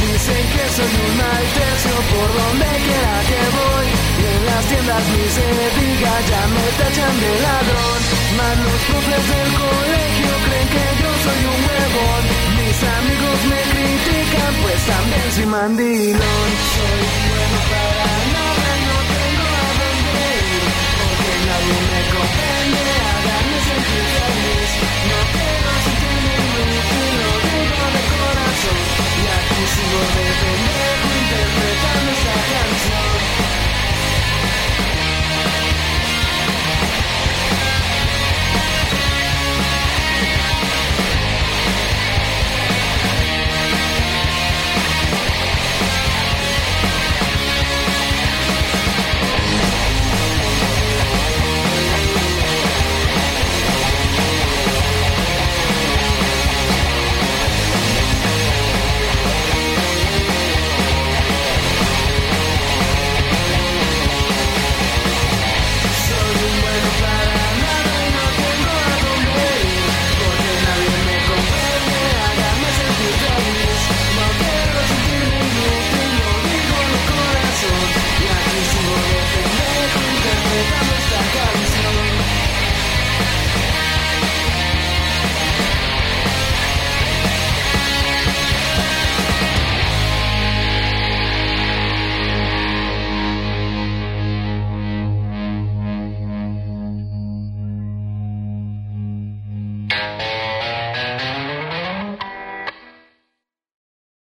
Dicen que soy un mal tercio por donde quiera que voy. Y en las tiendas ni se diga, ya me tachan de ladrón. Más los profes del colegio creen que yo soy un huevón. Mis amigos me critican, pues también soy mandilón. Soy bueno para over